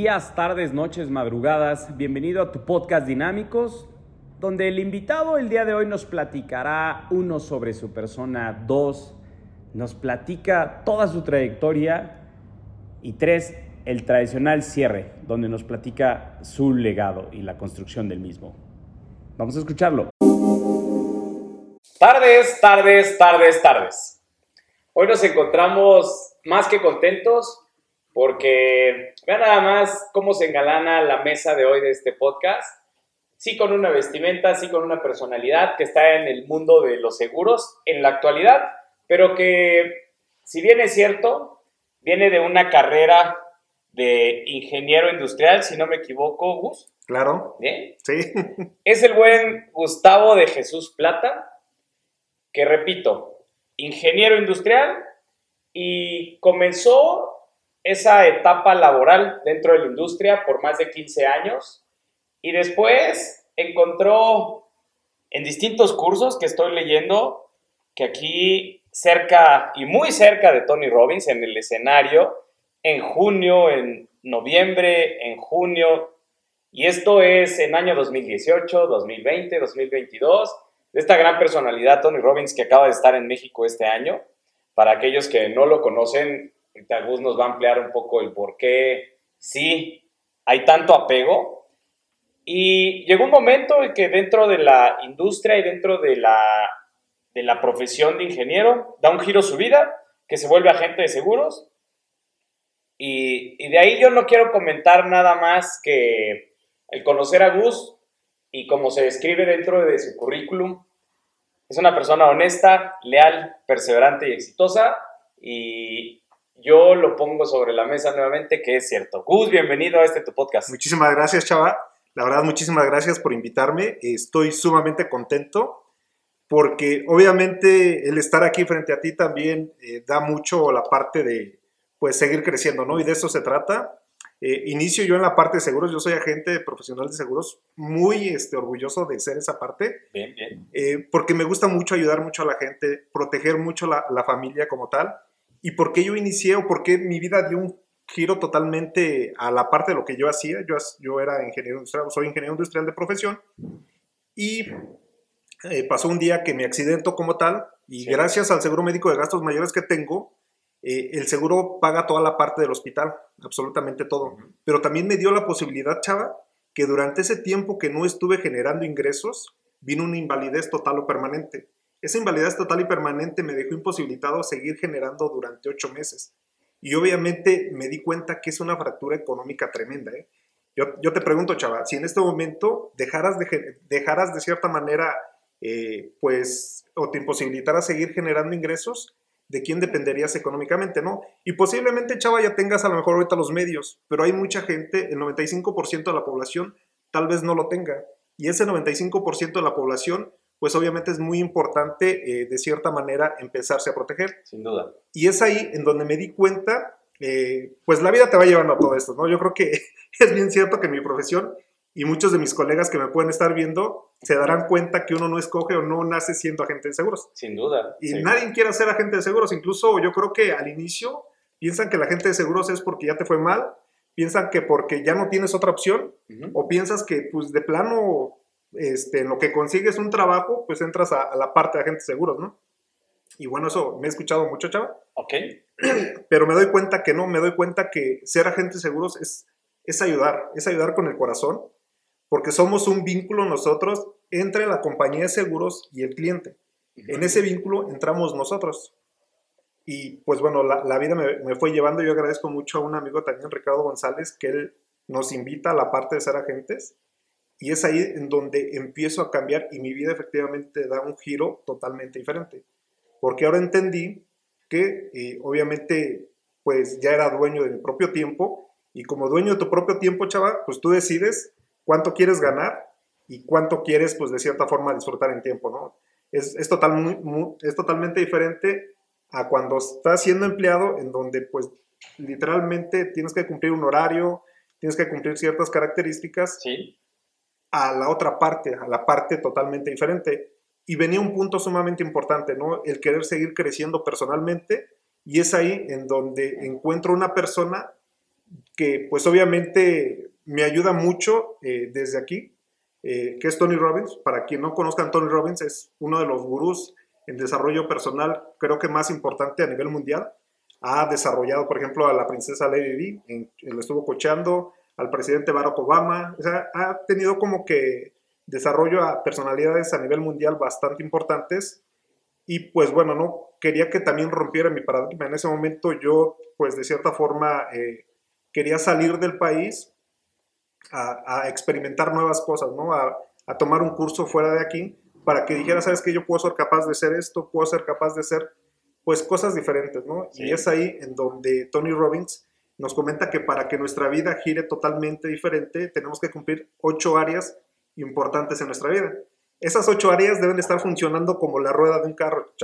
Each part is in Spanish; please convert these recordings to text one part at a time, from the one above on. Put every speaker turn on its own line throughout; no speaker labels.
días, tardes, noches, madrugadas. Bienvenido a tu podcast Dinámicos, donde el invitado el día de hoy nos platicará uno sobre su persona, dos, nos platica toda su trayectoria y tres, el tradicional cierre, donde nos platica su legado y la construcción del mismo. Vamos a escucharlo. Tardes, tardes, tardes, tardes. Hoy nos encontramos más que contentos porque vean nada más cómo se engalana la mesa de hoy de este podcast. Sí con una vestimenta, sí con una personalidad que está en el mundo de los seguros en la actualidad, pero que si bien es cierto, viene de una carrera de ingeniero industrial, si no me equivoco, Gus.
Claro.
¿Bien?
Sí.
Es el buen Gustavo de Jesús Plata, que repito, ingeniero industrial y comenzó esa etapa laboral dentro de la industria por más de 15 años y después encontró en distintos cursos que estoy leyendo que aquí cerca y muy cerca de Tony Robbins en el escenario en junio, en noviembre, en junio y esto es en año 2018, 2020, 2022 de esta gran personalidad Tony Robbins que acaba de estar en México este año. Para aquellos que no lo conocen, Ahorita Gus nos va a ampliar un poco el por qué sí hay tanto apego. Y llegó un momento en que dentro de la industria y dentro de la, de la profesión de ingeniero da un giro su vida, que se vuelve agente de seguros. Y, de ahí yo no quiero comentar nada más que el conocer a Gus y como se describe dentro de su currículum, es una persona honesta, leal, perseverante y exitosa. Y, yo lo pongo sobre la mesa nuevamente que es cierto. Gus, bienvenido a este tu podcast.
Muchísimas gracias, Chava. La verdad, muchísimas gracias por invitarme. Estoy sumamente contento porque obviamente el estar aquí frente a ti también eh, da mucho la parte de pues seguir creciendo, ¿no? Y de eso se trata. Eh, inicio yo en la parte de seguros, yo soy agente profesional de seguros, muy este, orgulloso de ser esa parte.
Bien, bien.
Eh, porque me gusta mucho ayudar mucho a la gente, proteger mucho la, la familia como tal y por qué yo inicié o por qué mi vida dio un giro totalmente a la parte de lo que yo hacía. Yo, yo era ingeniero industrial, soy ingeniero industrial de profesión y eh, pasó un día que me accidento como tal y
Sí.
gracias al seguro médico de gastos mayores que tengo, eh, el seguro paga toda la parte del hospital, absolutamente todo. Pero también me dio la posibilidad, chava, que durante ese tiempo que no estuve generando ingresos, vino una invalidez total o permanente. Esa invalidez total y permanente me dejó imposibilitado a seguir generando durante ocho meses. Y obviamente me di cuenta que es una fractura económica tremenda. ¿eh? Yo, yo te pregunto, chava, si en este momento dejaras de, dejaras de cierta manera, eh, pues, o te imposibilitaras seguir generando ingresos, ¿de quién dependerías económicamente, no? Y posiblemente, chava, ya tengas a lo mejor ahorita los medios, pero hay mucha gente, el 95% de la población tal vez no lo tenga. Y ese 95% de la población, pues obviamente es muy importante, eh, de cierta manera, empezarse a proteger.
Sin duda.
Y es ahí en donde me di cuenta, eh, pues la vida te va llevando a todo esto, ¿no? Yo creo que es bien cierto que mi profesión y muchos de mis colegas que me pueden estar viendo se darán cuenta que uno no escoge o no nace siendo agente de seguros.
Sin duda.
Y
Sí.
nadie quiere ser agente de seguros, incluso yo creo que al inicio piensan que el agente de seguros es porque ya te fue mal, piensan que porque ya no tienes otra opción, o piensas que pues de plano este, en lo que consigues un trabajo, pues entras a, a la parte de agentes seguros, ¿no? Y bueno, eso me he escuchado mucho, chava,
Ok.
pero me doy cuenta que no, me doy cuenta que ser agente de seguros es, es ayudar, es ayudar con el corazón, porque somos un vínculo nosotros entre la compañía de seguros y el cliente. En ese vínculo entramos nosotros. Y pues bueno, la, la vida me, me fue llevando. Yo agradezco mucho a un amigo también, Ricardo González, que él nos invita a la parte de ser agentes. Y es ahí en donde empiezo a cambiar y mi vida efectivamente da un giro totalmente diferente. Porque ahora entendí que eh, obviamente pues ya era dueño de mi propio tiempo y como dueño de tu propio tiempo, chaval, pues tú decides cuánto quieres ganar y cuánto quieres pues de cierta forma disfrutar en tiempo, ¿no? Es, es, total, muy, muy, es totalmente diferente a cuando estás siendo empleado en donde pues literalmente tienes que cumplir un horario, tienes que cumplir ciertas características
Sí.
A la otra parte, a la parte totalmente diferente. Y venía un punto sumamente importante, ¿no? El querer seguir creciendo personalmente y es ahí en donde encuentro una persona que pues obviamente me ayuda mucho eh, desde aquí, eh, que es Tony Robbins. Para quien no conozcan, Tony Robbins es uno de los gurús en desarrollo personal, creo que más importante a nivel mundial. Ha desarrollado, por ejemplo, a la princesa Lady Di, lo estuvo coachando, al presidente Barack Obama, o sea, ha tenido como que desarrollo a personalidades a nivel mundial bastante importantes y pues bueno, no quería que también rompiera mi paradigma. En ese momento yo pues de cierta forma eh, quería salir del país a, experimentar nuevas cosas, ¿no? A, tomar un curso fuera de aquí para que dijera, sabes que yo puedo ser capaz de hacer esto, puedo ser capaz de hacer pues cosas diferentes, ¿no? Y es ahí en donde Tony Robbins nos comenta que para que nuestra vida gire totalmente diferente, tenemos que cumplir ocho áreas importantes en nuestra vida. Esas ocho áreas deben estar funcionando como la rueda de un carro,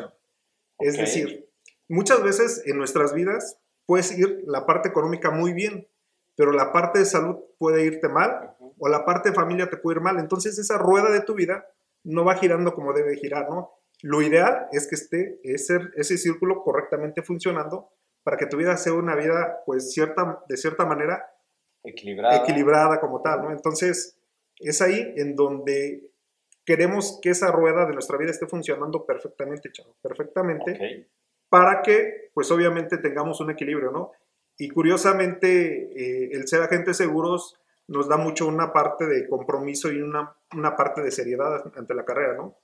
Es decir, muchas veces en nuestras vidas puedes ir la parte económica muy bien, pero la parte de salud puede irte mal o la parte de familia te puede ir mal. Entonces esa rueda de tu vida no va girando como debe girar, ¿no? Lo ideal es que esté ese, ese círculo correctamente funcionando para que tu vida sea una vida, pues, cierta, de cierta manera
equilibrada.
equilibrada como tal, ¿no? Entonces, es ahí en donde queremos que esa rueda de nuestra vida esté funcionando perfectamente, chavo, perfectamente, para que, pues, obviamente tengamos un equilibrio, ¿no? Y curiosamente, eh, el ser agentes seguros nos da mucho una parte de compromiso y una, una parte de seriedad ante la carrera, ¿no?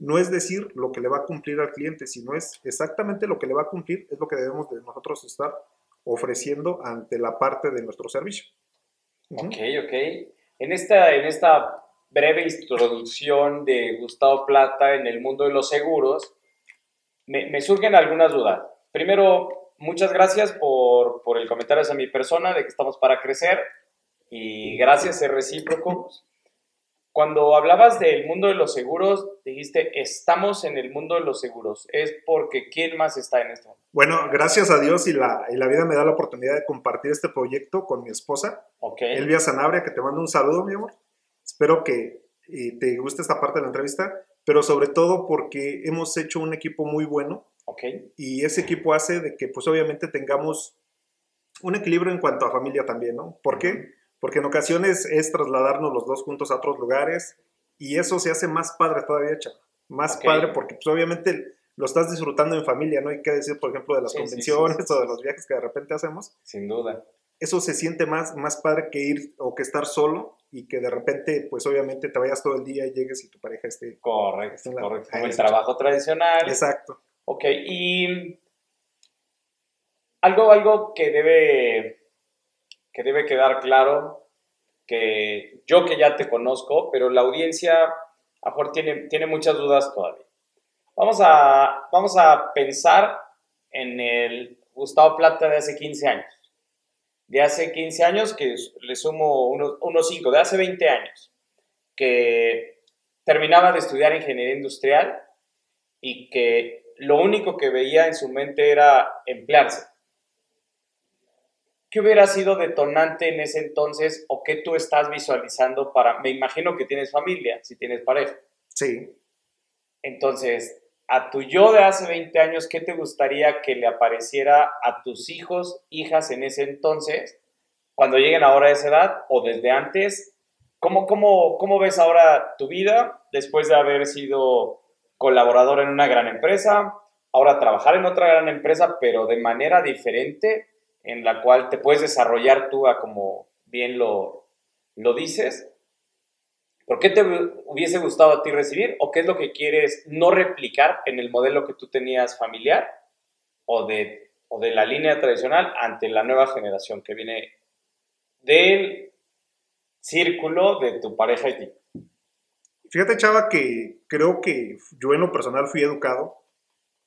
No es decir lo que le va a cumplir al cliente, sino es exactamente lo que le va a cumplir, es lo que debemos de nosotros estar ofreciendo ante la parte de nuestro servicio.
Ok, ok. En esta, en esta breve introducción de Gustavo Plata en el mundo de los seguros, me, me surgen algunas dudas. Primero, muchas gracias por, por el comentario hacia mi persona de que estamos para crecer y gracias, es recíproco. Cuando hablabas del mundo de los seguros, dijiste, estamos en el mundo de los seguros. ¿Es porque quién más está en esto?
Bueno, gracias a Dios y la, y la vida me da la oportunidad de compartir este proyecto con mi esposa,
okay.
Elvia Sanabria, que te mando un saludo, mi amor. Espero que te guste esta parte de la entrevista, pero sobre todo porque hemos hecho un equipo muy bueno.
Okay.
Y ese equipo hace de que, pues obviamente, tengamos un equilibrio en cuanto a familia también, ¿no? ¿Por qué? Porque en ocasiones es trasladarnos los dos juntos a otros lugares y eso se hace más padre todavía, chaval. Más padre porque pues, obviamente lo estás disfrutando en familia, ¿no? Hay que decir, por ejemplo, de las convenciones o de los viajes que de repente hacemos.
Sin duda.
Eso se siente más, más padre que ir o que estar solo y que de repente, pues obviamente te vayas todo el día y llegues y tu pareja esté...
Correcto, correcto. Como el trabajo tradicional.
Exacto.
Ok, y algo, algo que debe que debe quedar claro que yo que ya te conozco, pero la audiencia a mejor tiene, tiene muchas dudas todavía. Vamos a, vamos a pensar en el Gustavo Plata de hace 15 años. De hace 15 años, que le sumo unos, unos 5, de hace 20 años, que terminaba de estudiar ingeniería industrial y que lo único que veía en su mente era emplearse. ¿Qué hubiera sido detonante en ese entonces o qué tú estás visualizando para, me imagino que tienes familia, si tienes pareja?
Sí.
Entonces, a tu yo de hace 20 años, ¿qué te gustaría que le apareciera a tus hijos, hijas en ese entonces, cuando lleguen ahora a esa edad o desde antes? ¿Cómo, cómo, cómo ves ahora tu vida después de haber sido colaborador en una gran empresa, ahora trabajar en otra gran empresa, pero de manera diferente? En la cual te puedes desarrollar tú a como bien lo, lo dices. ¿Por qué te hubiese gustado a ti recibir? ¿O qué es lo que quieres no replicar en el modelo que tú tenías familiar o de, o de la línea tradicional ante la nueva generación que viene del círculo de tu pareja y ti?
Fíjate, Chava, que creo que yo en lo personal fui educado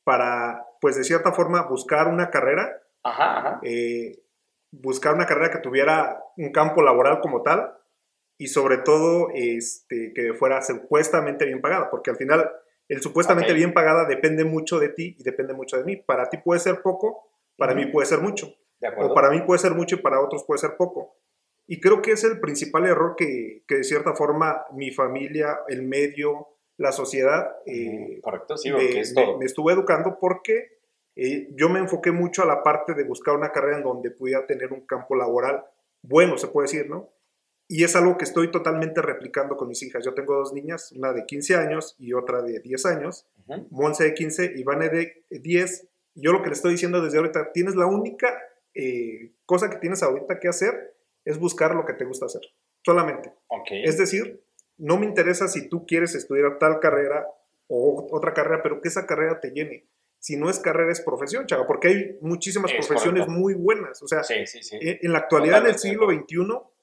para, pues de cierta forma, buscar una carrera eh, buscar una carrera que tuviera un campo laboral como tal y sobre todo este, que fuera supuestamente bien pagada, porque al final el supuestamente bien pagada depende mucho de ti y depende mucho de mí. Para ti puede ser poco, para mí puede ser mucho. o para mí puede ser mucho y para otros puede ser poco. Y creo que es el principal error que, que de cierta forma mi familia, el medio, la sociedad
eh, Correcto, sí,
me, me, estuvo educando porque yo me enfoqué mucho a la parte de buscar una carrera en donde pudiera tener un campo laboral bueno, se puede decir, ¿no? Y es algo que estoy totalmente replicando con mis hijas. Yo tengo dos niñas, una de 15 años y otra de 10 años.
Ujú.
Monse de 15 y Vane de 10. Yo lo que le estoy diciendo desde ahorita, tienes la única eh, cosa que tienes ahorita que hacer es buscar lo que te gusta hacer. Solamente. Es decir, no me interesa si tú quieres estudiar tal carrera o otra carrera, pero que esa carrera te llene. Si no es carrera, es profesión, chava, porque hay muchísimas
Es
profesiones
correcto.
muy buenas. O sea,
sí, sí, sí.
en la actualidad, en el siglo XXI,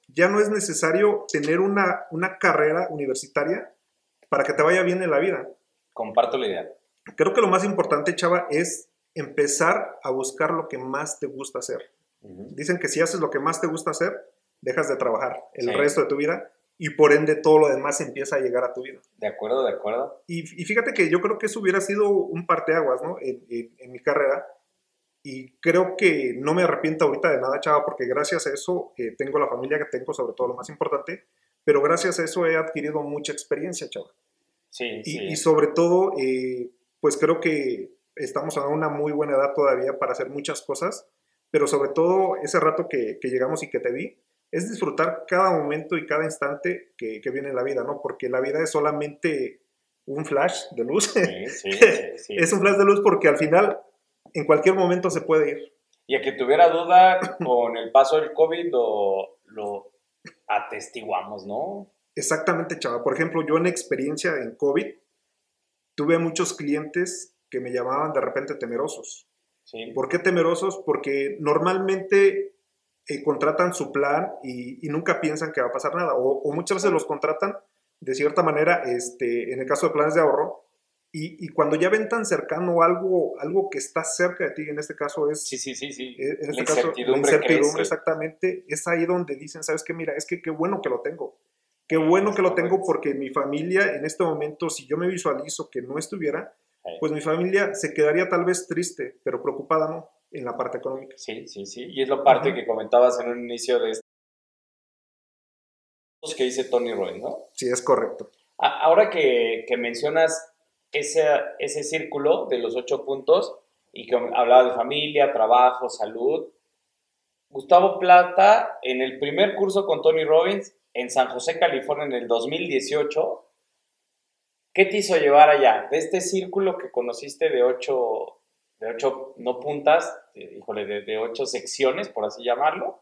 ya no es necesario tener una, una carrera universitaria para que te vaya bien en la vida.
Comparto la idea.
Creo que lo más importante, chava, es empezar a buscar lo que más te gusta hacer. Dicen que si haces lo que más te gusta hacer, dejas de trabajar el resto de tu vida y por ende todo lo demás empieza a llegar a tu vida.
De acuerdo, de acuerdo.
Y, y fíjate que yo creo que eso hubiera sido un parteaguas, ¿no? En, en- en mi carrera. Y creo que no me arrepiento ahorita de nada, chava, porque gracias a eso eh, tengo la familia que tengo, sobre todo lo más importante, pero gracias a eso he adquirido mucha experiencia, chava.
Sí,
Y,
sí.
y sobre todo, eh, pues creo que estamos a una muy buena edad todavía para hacer muchas cosas, pero sobre todo ese rato que, que llegamos y que te vi, es disfrutar cada momento y cada instante que, que viene en la vida, ¿no? Porque la vida es solamente un flash de luz.
Sí, sí,
es un flash de luz porque al final, en cualquier momento se puede ir.
Y a que tuviera duda, con el paso del COVID lo, lo atestiguamos, ¿no?
Exactamente, chava. Por ejemplo, yo en experiencia en COVID tuve muchos clientes que me llamaban de repente temerosos.
Sí.
¿Por qué temerosos? Porque normalmente eh, contratan su plan y, y nunca piensan que va a pasar nada. O, o muchas veces los contratan de cierta manera, este, en el caso de planes de ahorro, y, y cuando ya ven tan cercano algo, algo que está cerca de ti, en este caso es
Sí, sí, sí, sí.
eh, en
la
este caso, la
incertidumbre,
incertidumbre
crece.
exactamente, es ahí donde dicen, ¿sabes qué? Mira, es que qué bueno que lo tengo. Qué bueno que lo tengo porque mi familia en este momento, si yo me visualizo que no estuviera, pues mi familia se quedaría tal vez triste, pero preocupada, ¿no? En la parte económica.
Sí, sí, sí. Y es lo parte que comentabas en un inicio de estos que dice Tony Roy, ¿no?
Sí, es correcto.
A- Ahora que, que mencionas ese, ese círculo de los ocho puntos y que hablaba de familia, trabajo, salud, Gustavo Plata, en el primer curso con Tony Robbins en San José, California, en el 2018, ¿qué te hizo llevar allá? De este círculo que conociste de ocho, de ocho no puntas, híjole, de, de ocho secciones, por así llamarlo,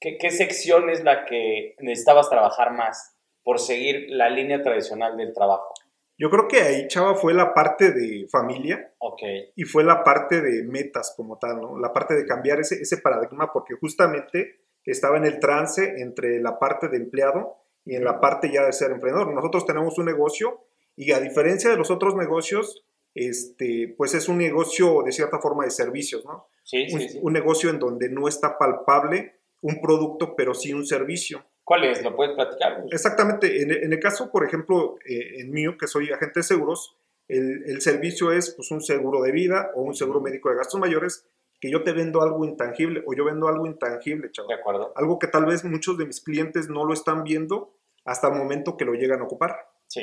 ¿qué, ¿qué sección es la que necesitabas trabajar más por seguir la línea tradicional del trabajo?
Yo creo que ahí, Chava, fue la parte de familia
Ok,
y fue la parte de metas como tal, ¿no? La parte de cambiar ese, ese paradigma porque justamente estaba en el trance entre la parte de empleado y en la parte ya de ser emprendedor. Nosotros tenemos un negocio y a diferencia de los otros negocios, este, pues es un negocio de cierta forma de servicios, ¿no?
sí,
Un,
sí, sí.
un negocio en donde no está palpable un producto, pero sí un servicio.
¿Cuál es? ¿Lo puedes platicar?
Exactamente. En, en el caso, por ejemplo, eh, en mío, que soy agente de seguros, el, el servicio es pues, un seguro de vida o un seguro médico de gastos mayores, que yo te vendo algo intangible o yo vendo algo intangible,
De
chaval.
acuerdo.
Algo que tal vez muchos de mis clientes no lo están viendo hasta el momento que lo llegan a ocupar.
Sí.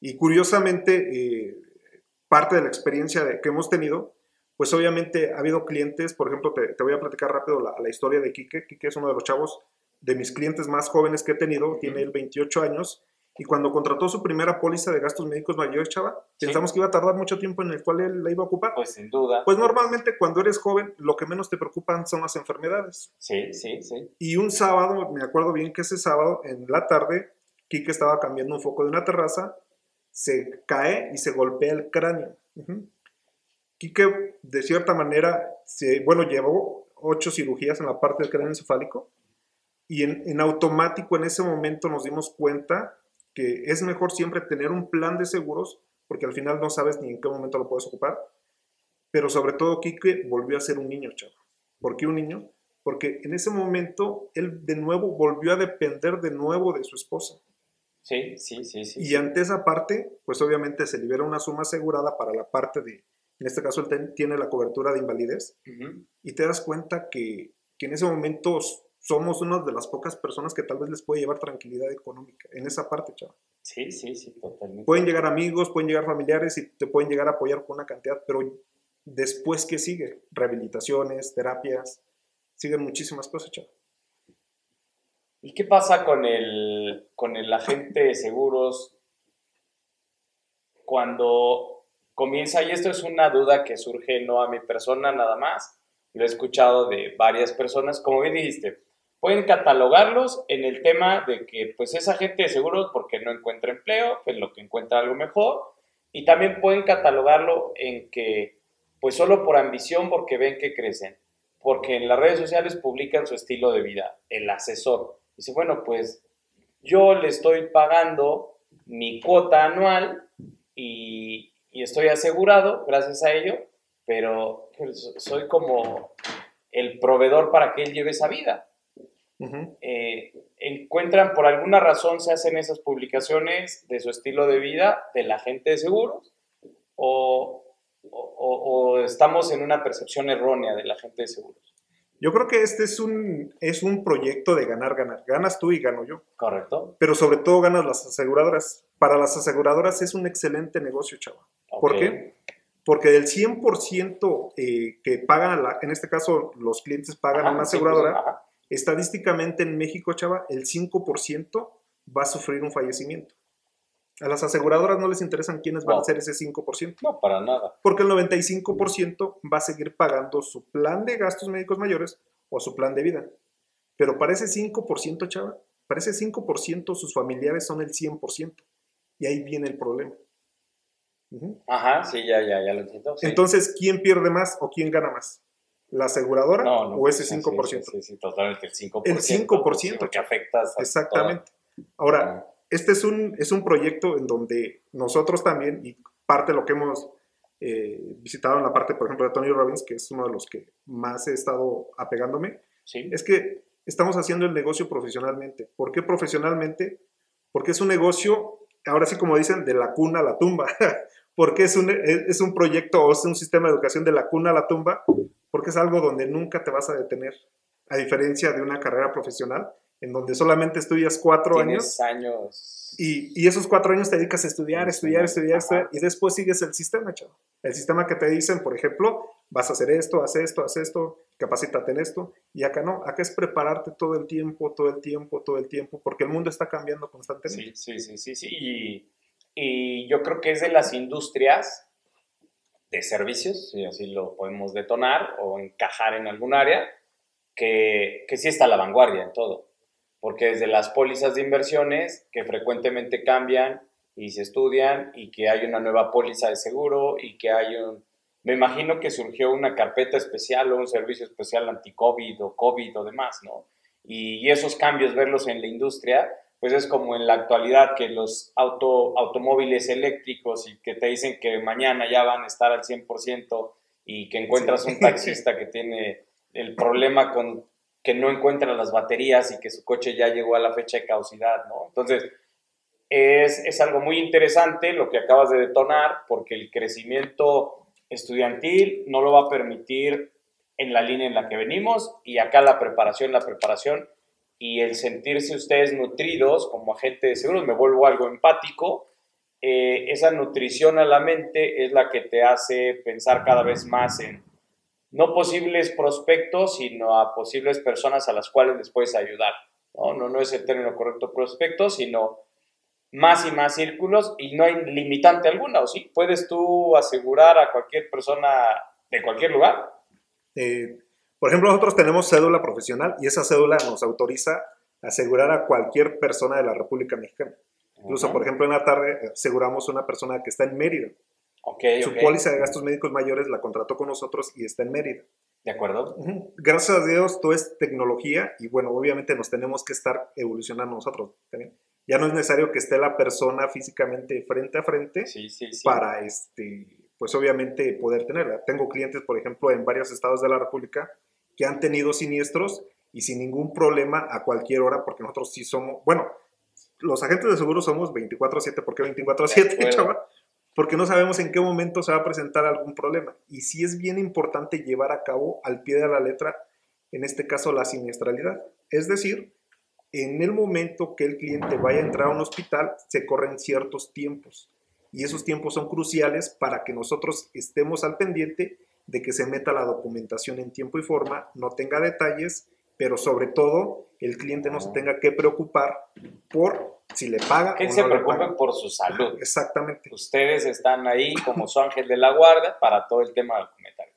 Y curiosamente, eh, parte de la experiencia de- que hemos tenido, pues obviamente ha habido clientes, por ejemplo, te, te voy a platicar rápido la, la historia de Quique. Quique es uno de los chavos de mis clientes más jóvenes que he tenido, tiene él 28 años, y cuando contrató su primera póliza de gastos médicos mayores, chava,
Sí.
pensamos que iba a tardar mucho tiempo en el cual él la iba a ocupar.
Pues sin duda.
Pues normalmente cuando eres joven, lo que menos te preocupan son las enfermedades.
Sí, sí, sí.
Y un sábado, me acuerdo bien que ese sábado, en la tarde, Quique estaba cambiando un foco de una terraza, se cae y se golpea el cráneo. Quique, de cierta manera, se, bueno, llevó ocho cirugías en la parte del cráneo encefálico y en, en automático en ese momento nos dimos cuenta que es mejor siempre tener un plan de seguros porque al final no sabes ni en qué momento lo puedes ocupar. Pero sobre todo, Quique volvió a ser un niño, chavo. ¿Por qué un niño? Porque en ese momento él de nuevo volvió a depender de nuevo de su esposa.
Sí, sí, sí, sí.
Y ante esa parte, pues obviamente se libera una suma asegurada para la parte de, en este caso él tiene la cobertura de invalidez, y te das cuenta que, que en ese momento somos una de las pocas personas que tal vez les puede llevar tranquilidad económica, en esa parte, chaval.
Sí, sí, sí, totalmente.
Pueden llegar amigos, pueden llegar familiares y te pueden llegar a apoyar con una cantidad, pero después, ¿qué sigue? Rehabilitaciones, terapias, siguen muchísimas cosas, chaval.
¿Y qué pasa con el, con el agente de seguros cuando comienza, y esto es una duda que surge no a mi persona nada más, lo he escuchado de varias personas, como bien dijiste, pueden catalogarlos en el tema de que pues es agente de seguros porque no encuentra empleo, en lo que encuentra algo mejor, y también pueden catalogarlo en que pues solo por ambición porque ven que crecen, porque en las redes sociales publican su estilo de vida, el asesor. Dice, bueno, pues yo le estoy pagando mi cuota anual y, estoy asegurado gracias a ello, pero pues, soy como el proveedor para que él lleve esa vida. Eh, encuentran, por alguna razón se hacen esas publicaciones de su estilo de vida de la gente de seguros o, o, estamos en una percepción errónea de la gente de seguros.
Yo creo que este es un, es un proyecto de ganar, ganar. Ganas tú y gano yo.
Correcto.
Pero sobre todo ganas las aseguradoras. Para las aseguradoras es un excelente negocio, chava. ¿Por qué? Porque del 100% eh, que pagan, en este caso los clientes pagan a una aseguradora, estadísticamente en México, chava, el 5% va a sufrir un fallecimiento. A las aseguradoras no les interesan quiénes van a ser ese 5%.
No, para nada.
Porque el 95% va a seguir pagando su plan de gastos médicos mayores o su plan de vida. Pero para ese 5%, chava, para ese 5% sus familiares son el 100%. Y ahí viene el problema.
Ajá, sí, ya, ya, ya lo entiendo.
Entonces, ¿quién pierde más o quién gana más? ¿La aseguradora o ese 5%?
Sí, sí, totalmente, el 5%.
El 5%.
Porque afectas
a Exactamente. Ahora, este es un, es un proyecto en donde nosotros también, y parte de lo que hemos eh, visitado en la parte, por ejemplo, de Tony Robbins, que es uno de los que más he estado apegándome, es que estamos haciendo el negocio profesionalmente. ¿Por qué profesionalmente? Porque es un negocio, ahora sí como dicen, de la cuna a la tumba. porque es un, es un proyecto o es un sistema de educación de la cuna a la tumba, porque es algo donde nunca te vas a detener, a diferencia de una carrera profesional en donde solamente estudias cuatro años.
años.
Y, y, esos cuatro años te dedicas a estudiar, estudiar, estudiar, estudiar, y después sigues el sistema, chavo. El sistema que te dicen, por ejemplo, vas a hacer esto, haz esto, haz esto, capacítate en esto, y acá no, acá es prepararte todo el tiempo, todo el tiempo, todo el tiempo, porque el mundo está cambiando constantemente.
Sí, sí, sí, sí, sí. Y, y yo creo que es de las industrias de servicios, si así lo podemos detonar o encajar en algún área, que, que sí está a la vanguardia en todo porque desde las pólizas de inversiones que frecuentemente cambian y se estudian y que hay una nueva póliza de seguro y que hay un... Me imagino que surgió una carpeta especial o un servicio especial anti-COVID o COVID o demás, ¿no? Y, esos cambios, verlos en la industria, pues es como en la actualidad que los auto, automóviles eléctricos y que te dicen que mañana ya van a estar al 100% y que encuentras un taxista que tiene el problema con que no encuentran las baterías y que su coche ya llegó a la fecha de caducidad, ¿no? Entonces, es, es algo muy interesante lo que acabas de detonar, porque el crecimiento estudiantil no lo va a permitir en la línea en la que venimos y acá la preparación, la preparación y el sentirse ustedes nutridos como agente de seguros, me vuelvo algo empático, eh, esa nutrición a la mente es la que te hace pensar cada vez más en no posibles prospectos, sino a posibles personas a las cuales les puedes ayudar. No, no, no es el término correcto prospecto, sino más y más círculos y no hay limitante alguna, ¿o sí? ¿Puedes tú asegurar a cualquier persona de cualquier lugar?
Eh, por ejemplo, nosotros tenemos cédula profesional y esa cédula nos autoriza a asegurar a cualquier persona de la República Mexicana. Incluso, por ejemplo, en la tarde aseguramos a una persona que está en Mérida. Su póliza de gastos médicos mayores la contrató con nosotros y está en Mérida.
¿De acuerdo?
Gracias a Dios, todo es tecnología y bueno, obviamente nos tenemos que estar evolucionando nosotros. Ya no es necesario que esté la persona físicamente frente a frente para, este, pues obviamente poder tenerla. Tengo clientes, por ejemplo, en varios estados de la República que han tenido siniestros y sin ningún problema a cualquier hora, porque nosotros sí somos, bueno, los agentes de seguro somos 24/7, ¿por qué 24/7, chaval? Porque no sabemos en qué momento se va a presentar algún problema. Y sí es bien importante llevar a cabo al pie de la letra, en este caso, la siniestralidad. Es decir, en el momento que el cliente vaya a entrar a un hospital, se corren ciertos tiempos. Y esos tiempos son cruciales para que nosotros estemos al pendiente de que se meta la documentación en tiempo y forma, no tenga detalles pero sobre todo el cliente no se tenga que preocupar por si le paga
Que
o
se
no le
preocupen por su salud.
Exactamente.
Ustedes están ahí como su ángel de la guardia para todo el tema del comentario.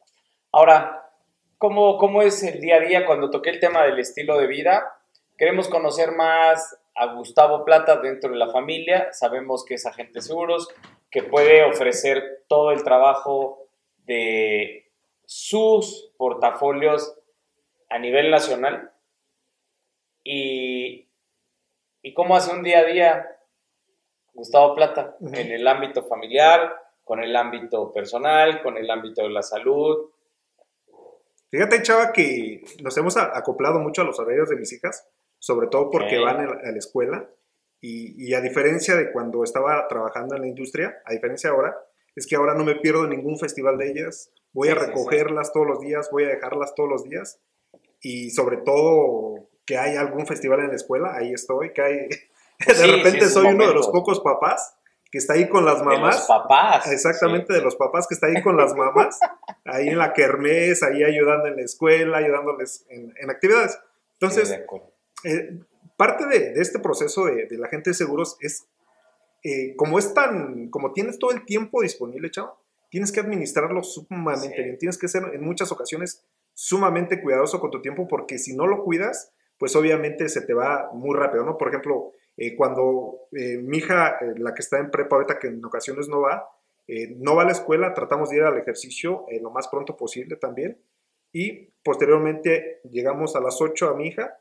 Ahora, ¿cómo, ¿cómo es el día a día cuando toqué el tema del estilo de vida? Queremos conocer más a Gustavo Plata dentro de la familia. Sabemos que es agente de seguros, que puede ofrecer todo el trabajo de sus portafolios a nivel nacional. Y, y cómo hace un día a día Gustavo Plata en el ámbito familiar, con el ámbito personal, con el ámbito de la salud.
Fíjate, chava, que nos hemos acoplado mucho a los horarios de mis hijas, sobre todo porque van a la, escuela. Y, y a diferencia de cuando estaba trabajando en la industria, a diferencia ahora, es que ahora no me pierdo ningún festival de ellas. Voy
Sí,
a
sí, sí.
recogerlas todos los días, voy a dejarlas todos los días. Y sobre todo que hay algún festival en la escuela, ahí estoy. Que hay... de
Sí, sí,
repente
esos
soy uno de los pocos papás que está ahí con las
De
mamás.
los papás.
Exactamente,
sí.
de los papás que está ahí con las mamás, ahí en la kermés, ahí ayudando en la escuela, ayudándoles en, en actividades.
Sí,
Entonces,
de
eh, parte de, de este proceso de, de la gente de seguros es, eh, como es tan, como tienes todo el tiempo disponible, chavo, tienes que administrarlo sumamente
Sí.
bien, tienes que ser en muchas ocasiones sumamente cuidadoso con tu tiempo, porque si no lo cuidas, pues obviamente se te va muy rápido, ¿no? Por ejemplo, eh, cuando eh, mi hija, eh, la que está en prepa ahorita, que en ocasiones no va, eh, no va a la escuela, tratamos de ir al ejercicio eh, lo más pronto posible también. Y posteriormente llegamos a las 8 a mi hija,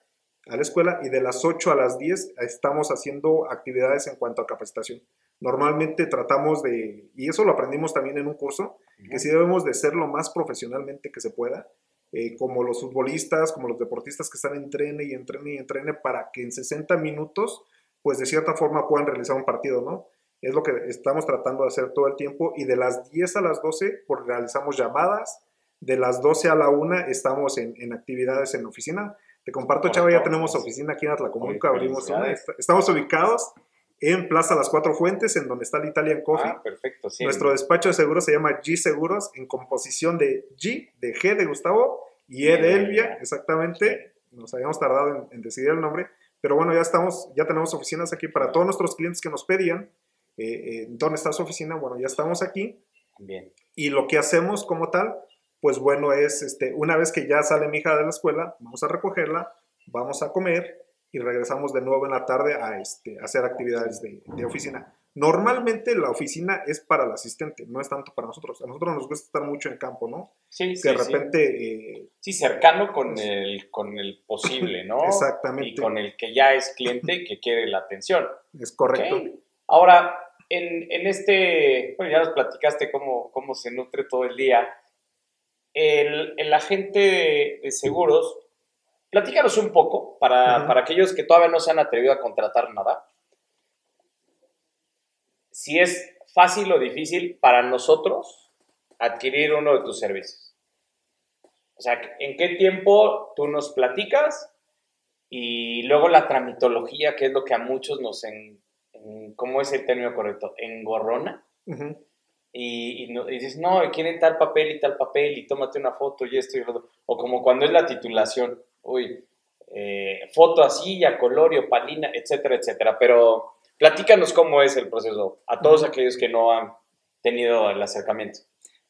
a la escuela, y de las 8 a las 10 estamos haciendo actividades en cuanto a capacitación. Normalmente tratamos de, y eso lo aprendimos también en un curso, que sí debemos de ser lo más profesionalmente que se pueda, eh, como los futbolistas, como los deportistas que están entrene y entrene y entrene para que en 60 minutos, pues de cierta forma puedan realizar un partido, ¿no? Es lo que estamos tratando de hacer todo el tiempo y de las 10 a las 12 pues realizamos llamadas, de las 12 a la 1 estamos en, en actividades en la oficina. Te comparto, Chava, ya tenemos oficina aquí en Atlacomulco, abrimos una. Estamos ubicados en Plaza Las Cuatro Fuentes, en donde está el Italian Coffee.
Ah, perfecto, sí.
Nuestro despacho de seguros se llama G Seguros en composición de G, de G de Gustavo y E de Elvia, exactamente. Nos habíamos tardado en, en decidir el nombre, pero bueno, ya estamos, ya tenemos oficinas aquí para todos nuestros clientes que nos pedían. eh, eh, ¿Dónde está su oficina? Bueno, ya estamos aquí.
Bien.
Y lo que hacemos como tal, pues bueno, es este, una vez que ya sale mi hija de la escuela, vamos a recogerla, vamos a comer y regresamos de nuevo en la tarde a, este, a hacer actividades de, de oficina. Normalmente la oficina es para el asistente, no es tanto para nosotros. A nosotros nos gusta estar mucho en campo, ¿no?
Sí,
Que
sí,
de
sí.
repente, eh,
Sí, cercano con el, con el posible, ¿no?
Exactamente.
Y con el que ya es cliente y que quiere la atención.
es correcto.
Ahora, en, en este, bueno, ya nos platicaste cómo, cómo se nutre todo el día. El, el agente de, de seguros, platícanos un poco para, para aquellos que todavía no se han atrevido a contratar nada. Si es fácil o difícil para nosotros adquirir uno de tus servicios. O sea, ¿en qué tiempo tú nos platicas? Y luego la tramitología, que es lo que a muchos nos, en, en- ¿cómo es el término correcto? Engorrona.
Ujú.
Y, y, no- y dices, no, quieren tal papel y tal papel y tómate una foto y esto y lo otro. O como cuando es la titulación, uy, eh, foto así, a color y opalina, etcétera, etcétera. Pero platícanos cómo es el proceso a todos aquellos que no han tenido el acercamiento.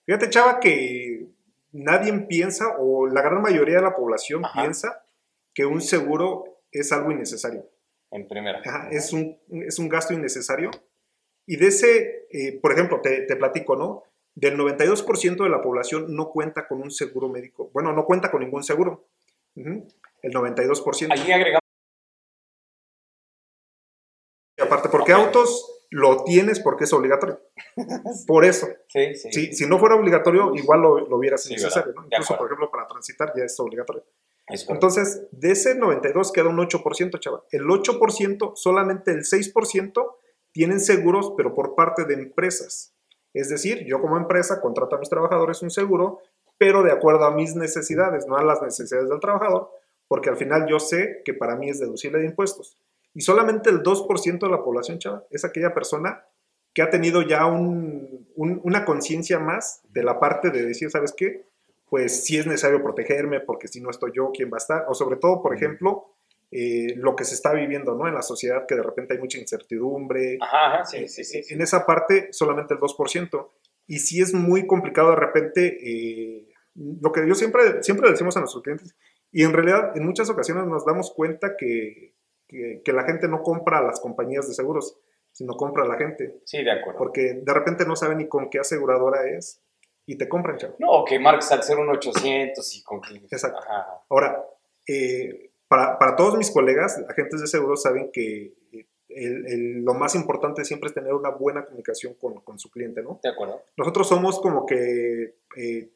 Fíjate, Chava, que nadie piensa, o la gran mayoría de la población
Ajá.
piensa que un seguro es algo innecesario.
En primera.
Ajá, es, un, es un gasto innecesario. Y de ese, eh, por ejemplo, te, te platico, ¿no? Del 92% de la población no cuenta con un seguro médico. Bueno, no cuenta con ningún seguro. El 92%.
Aquí agregamos.
Y aparte, porque autos lo tienes porque es obligatorio. Por eso.
Sí, sí.
Si, si no fuera obligatorio, igual lo, lo hubieras necesario. ¿no? Incluso, por ejemplo, para transitar ya es obligatorio.
Es.
Entonces, de ese 92 queda un 8%, chaval. El 8%, solamente el 6% tienen seguros, pero por parte de empresas. Es decir, yo como empresa contrato a mis trabajadores un seguro, pero de acuerdo a mis necesidades, no a las necesidades del trabajador, porque al final yo sé que para mí es deducible de impuestos. Y solamente el 2% de la población, chaval, es aquella persona que ha tenido ya un- un- una conciencia más de la parte de decir, ¿sabes qué? pues sí es necesario protegerme porque si no estoy yo, ¿quién va a estar? O sobre todo, por ejemplo, eh, lo que se está viviendo ¿no? en la sociedad, que de repente hay mucha incertidumbre.
Ajá, ajá sí, sí, sí,
En esa parte, solamente el 2%. Y si es muy complicado de repente, eh, lo que yo siempre, siempre decimos a nuestros clientes, y en realidad en muchas ocasiones nos damos cuenta que, que, que la gente no compra a las compañías de seguros, sino compra a la gente.
Sí, de acuerdo.
Porque de repente no saben ni con qué aseguradora es y te compran, chavo.
No, que marques al 01800 y con que...
Exacto. Ahora, eh, para, para, todos mis colegas, agentes de seguros, saben que el, el, lo más importante siempre es tener una buena comunicación con, con, su cliente, ¿no?
De acuerdo.
Nosotros somos como que eh,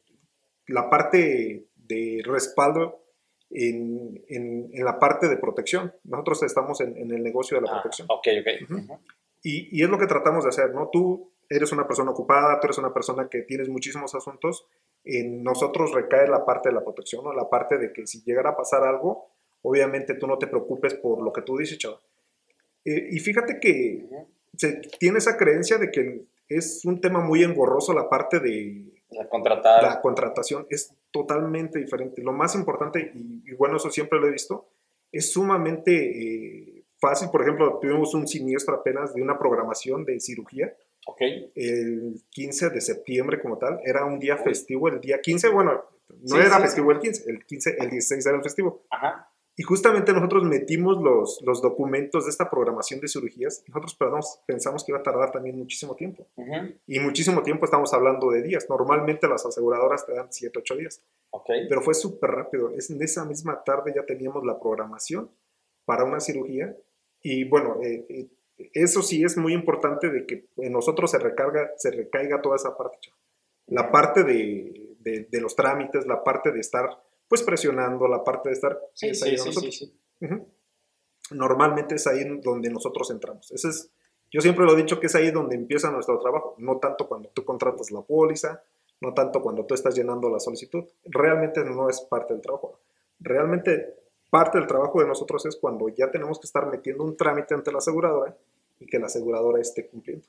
la parte de respaldo en, en, en, la parte de protección. Nosotros estamos en, en el negocio de la
ah,
protección.
Ok, ok.
Uh -huh. y, y, es lo que tratamos de hacer, ¿no? Tú eres una persona ocupada, tú eres una persona que tienes muchísimos asuntos, en nosotros recae la parte de la protección, ¿no? La parte de que si llegara a pasar algo, obviamente tú no te preocupes por lo que tú dices, chaval. Eh, y fíjate que uh -huh. se tiene esa creencia de que es un tema muy engorroso la parte de
la,
contratación, es totalmente diferente. Lo más importante, y, y bueno, eso siempre lo he visto, es sumamente eh, fácil. Por ejemplo, tuvimos un siniestro apenas de una programación de cirugía.
Okay.
El 15 de septiembre como tal, era un día festivo, el día 15, bueno, no sí, era sí, festivo sí. el 15, el 15, el 16 era el festivo.
Ajá.
Y justamente nosotros metimos los, los documentos de esta programación de cirugías. Nosotros perdón, pensamos que iba a tardar también muchísimo tiempo.
Uh -huh.
Y muchísimo tiempo estamos hablando de días. Normalmente las aseguradoras te dan 7, 8 días.
Okay.
Pero fue súper rápido. Es en esa misma tarde ya teníamos la programación para una cirugía. Y bueno, eh, eh, eso sí es muy importante de que en nosotros se, recarga, se recaiga toda esa parte. La parte de, de, de los trámites, la parte de estar pues presionando la parte de estar
sí,
es
ahí
ahí
sí,
nosotros.
sí,
uh -huh. Normalmente es ahí donde nosotros entramos. Ese es, yo siempre lo he dicho que es ahí donde empieza nuestro trabajo, no tanto cuando tú contratas la póliza, no tanto cuando tú estás llenando la solicitud. Realmente no es parte del trabajo. Realmente parte del trabajo de nosotros es cuando ya tenemos que estar metiendo un trámite ante la aseguradora y que la aseguradora esté cumpliendo.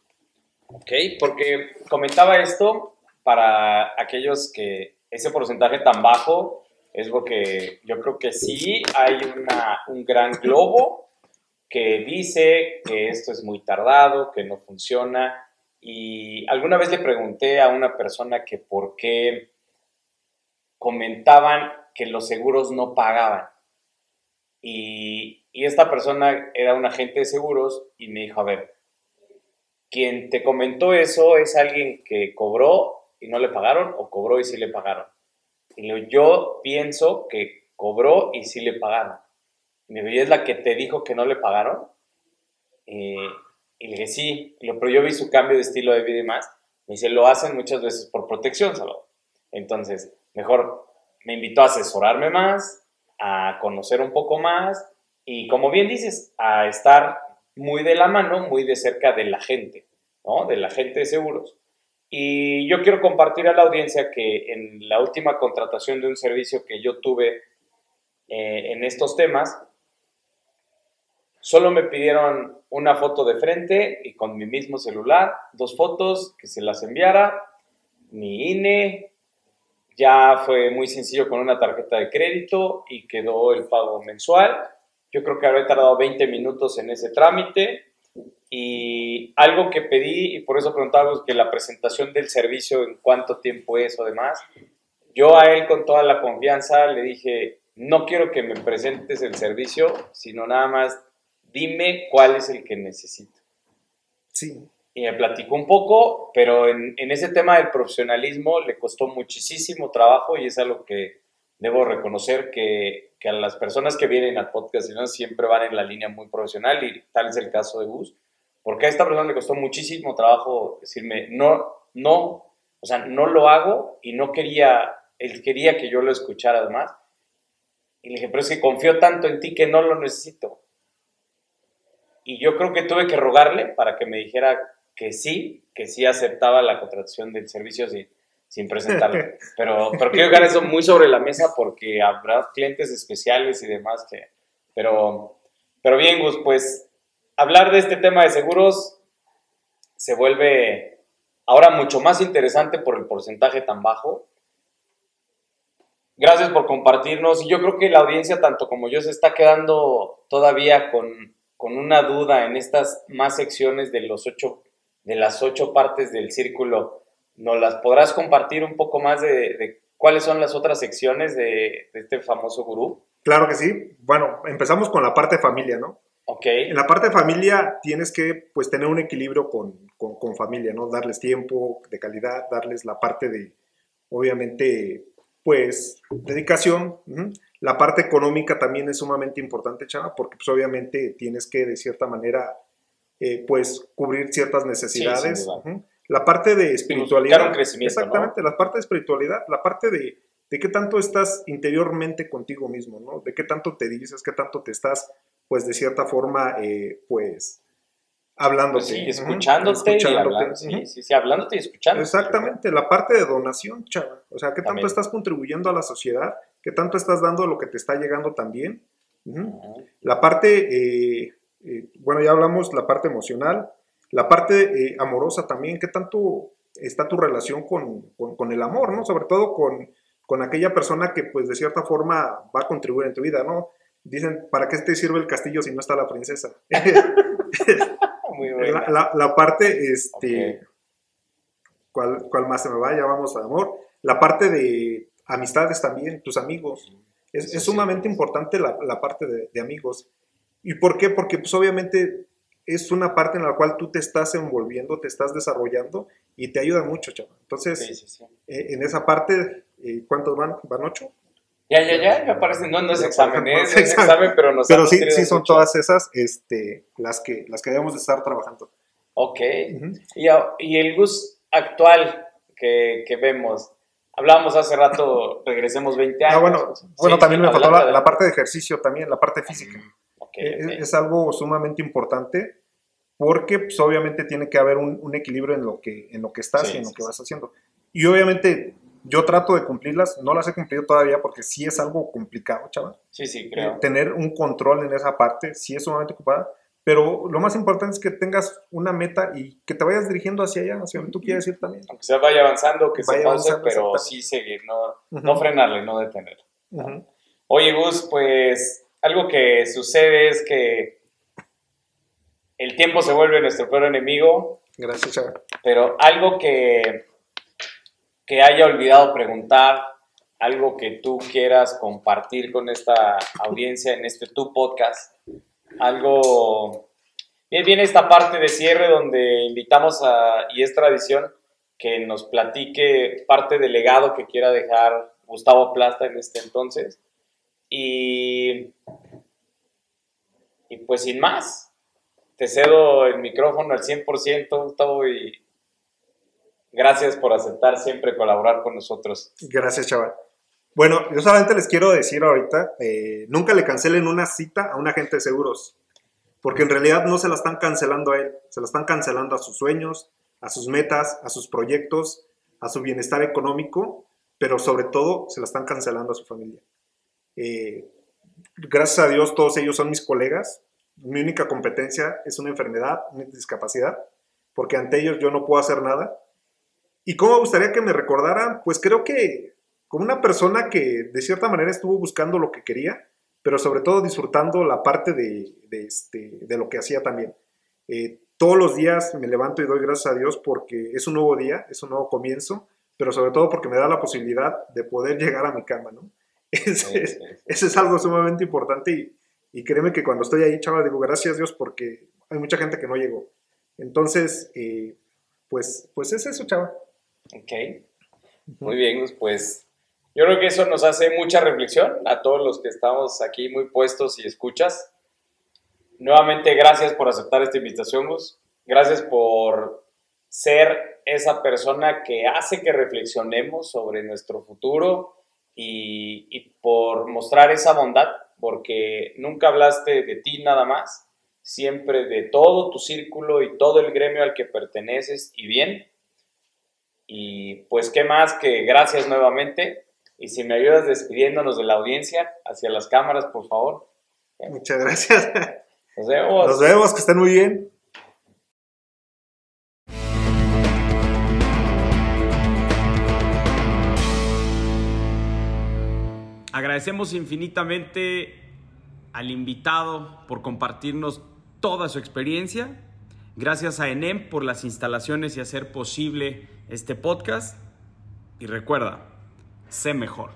Ok, porque comentaba esto para aquellos que ese porcentaje tan bajo es porque yo creo que sí hay un gran globo que dice que esto es muy tardado, que no funciona. Y alguna vez le pregunté a una persona que por qué comentaban que los seguros no pagaban. Y, y esta persona era un agente de seguros y me dijo, a ver, quien te comentó eso es alguien que cobró y no le pagaron o cobró y sí le pagaron. Y yo pienso que cobró y sí le pagaron. Y me es la que te dijo que no le pagaron. Eh, y le dije, sí, pero yo vi su cambio de estilo de vida y más. Me dice, lo hacen muchas veces por protección, Salvador. Entonces, mejor me invitó a asesorarme más, a conocer un poco más y, como bien dices, a estar muy de la mano, muy de cerca de la gente, ¿no? De la gente de seguros. Y yo quiero compartir a la audiencia que en la última contratación de un servicio que yo tuve eh, en estos temas, solo me pidieron una foto de frente y con mi mismo celular, dos fotos que se las enviara, mi INE, ya fue muy sencillo con una tarjeta de crédito y quedó el pago mensual. Yo creo que habré tardado 20 minutos en ese trámite y algo que pedí, y por eso preguntábamos que la presentación del servicio, en cuánto tiempo es o demás, yo a él con toda la confianza le dije, no quiero que me presentes el servicio, sino nada más dime cuál es el que necesito.
Sí.
Y me platicó un poco, pero en, en ese tema del profesionalismo le costó muchísimo trabajo y es algo que debo reconocer que, que a las personas que vienen al podcast ¿no? siempre van en la línea muy profesional y tal es el caso de Gus, porque a esta persona le costó muchísimo trabajo decirme, no, no, o sea, no lo hago y no quería, él quería que yo lo escuchara además. Y le dije, pero es que confío tanto en ti que no lo necesito. Y yo creo que tuve que rogarle para que me dijera que sí, que sí aceptaba la contratación del servicio sin, sin presentarlo. Pero, pero quiero dejar eso muy sobre la mesa porque habrá clientes especiales y demás que... Pero, pero bien, Gus, pues hablar de este tema de seguros se vuelve ahora mucho más interesante por el porcentaje tan bajo. Gracias por compartirnos. Y yo creo que la audiencia, tanto como yo, se está quedando todavía con, con una duda en estas más secciones de, los ocho, de las ocho partes del círculo. ¿Nos las podrás compartir un poco más de, cuáles son las otras secciones de, de, este famoso gurú?
Claro que sí. Bueno, empezamos con la parte familia, ¿no?
Ok.
En la parte de familia tienes que pues tener un equilibrio con, con, con familia, ¿no? Darles tiempo de calidad, darles la parte de, obviamente, pues, dedicación. La parte económica también es sumamente importante, Chava, porque pues obviamente tienes que de cierta manera, eh, pues, cubrir ciertas necesidades.
Sí.
La parte de espiritualidad.
Crecimiento,
exactamente,
¿no?
la parte de espiritualidad, la parte de, de qué tanto estás interiormente contigo mismo, ¿no? De qué tanto te dices, qué tanto te estás, pues, de cierta forma, eh, pues, hablándote.
Pues sí, escuchándote, y hablando, sí, sí, sí, hablándote y escuchándote.
Exactamente, la parte de donación, chava. O sea, qué tanto
También.
estás contribuyendo a la sociedad, qué tanto estás dando lo que te está llegando también. La parte, eh, eh, bueno, ya hablamos, la parte emocional, la parte eh, amorosa también, qué tanto está tu relación con, con, con el amor, ¿no? Sobre todo con, con aquella persona que, pues, de cierta forma va a contribuir en tu vida, ¿no? Dicen, ¿para qué te sirve el castillo si no está la princesa?
Muy bueno.
la, la, la, parte, este,
Okay.
¿cuál, ¿cuál más se me va? Ya vamos a amor. La parte de amistades también, tus amigos. Es, es sumamente importante la, la parte de, de amigos. ¿Y por qué? Porque pues obviamente es una parte en la cual tú te estás envolviendo, te estás desarrollando y te ayuda mucho, chaval. Entonces,
Sí, sí, sí.
eh, en esa parte, eh, ¿cuántos van? ¿Van ocho?
Ya, ya, ya, me parece, no, no es
Ya,
examen, ¿eh? es
examen.
examen, pero nos
Pero sí, sí son
mucho.
todas esas este, las, que, las que debemos de estar trabajando.
Ok.
Ujú.
Y, a- y el Gus actual que, que vemos, hablábamos hace rato, regresemos 20 años.
Ah, bueno,
Sí,
bueno
sí,
también me faltó la, la
adelante.
parte de ejercicio también, la parte física. Eh,
ok.
Es, es algo sumamente importante porque pues, obviamente tiene que haber un, un equilibrio en lo que, en lo que estás
Sí,
y en lo que vas haciendo. Y obviamente yo trato de cumplirlas, no las he cumplido todavía porque sí es algo complicado, chaval.
Sí, sí,
Eh,
creo.
tener un control en esa parte sí es sumamente ocupada, pero lo más importante es que tengas una meta y que te vayas dirigiendo hacia allá, hacia donde tú quieres ir también.
Aunque se vaya avanzando, que se
Vaya
pause,
avanzando,
pero sí seguir, no, no frenarle, no detenerle.
Ujú.
Oye, Gus, pues algo que sucede es que el tiempo se vuelve nuestro peor enemigo,
Gracias, chaval.
pero algo que, que haya olvidado preguntar, algo que tú quieras compartir con esta audiencia en este tu podcast, algo... Bien, viene esta parte de cierre donde invitamos a, y es tradición, que nos platique parte del legado que quiera dejar Gustavo Plasta en este entonces. Y, y pues sin más, te cedo el micrófono al 100%, Gustavo, y gracias por aceptar siempre colaborar con nosotros.
Gracias, chaval. Bueno, yo solamente les quiero decir ahorita, eh, nunca le cancelen una cita a un agente de seguros, porque en realidad no se la están cancelando a él, se la están cancelando a sus sueños, a sus metas, a sus proyectos, a su bienestar económico, pero sobre todo se la están cancelando a su familia. Eh, gracias a Dios todos ellos son mis colegas, mi única competencia es una enfermedad, una discapacidad, porque ante ellos yo no puedo hacer nada. ¿Y cómo me gustaría que me recordaran? Pues creo que como una persona que de cierta manera estuvo buscando lo que quería, pero sobre todo disfrutando la parte de, de, este, de lo que hacía también. Eh, todos los días me levanto y doy gracias a Dios porque es un nuevo día, es un nuevo comienzo, pero sobre todo porque me da la posibilidad de poder llegar a mi cama, ¿no? Ese,
sí.
eso es algo sumamente importante y, y créeme que cuando estoy ahí, chaval, digo gracias Dios porque hay mucha gente que no llegó. Entonces, eh, pues, pues es eso, chaval.
Ok, muy bien, pues yo creo que eso nos hace mucha reflexión a todos los que estamos aquí muy puestos y escuchas. Nuevamente, gracias por aceptar esta invitación, Gus. Gracias por ser esa persona que hace que reflexionemos sobre nuestro futuro y, y por mostrar esa bondad, porque nunca hablaste de ti nada más, siempre de todo tu círculo y todo el gremio al que perteneces y bien. Y pues, ¿qué más que gracias nuevamente? Y si me ayudas despidiéndonos de la audiencia hacia las cámaras, por favor.
Muchas gracias.
Nos vemos.
Nos vemos, que estén muy bien.
Agradecemos infinitamente al invitado por compartirnos toda su experiencia. Gracias a ENEM por las instalaciones y hacer posible este podcast. Y recuerda, sé mejor.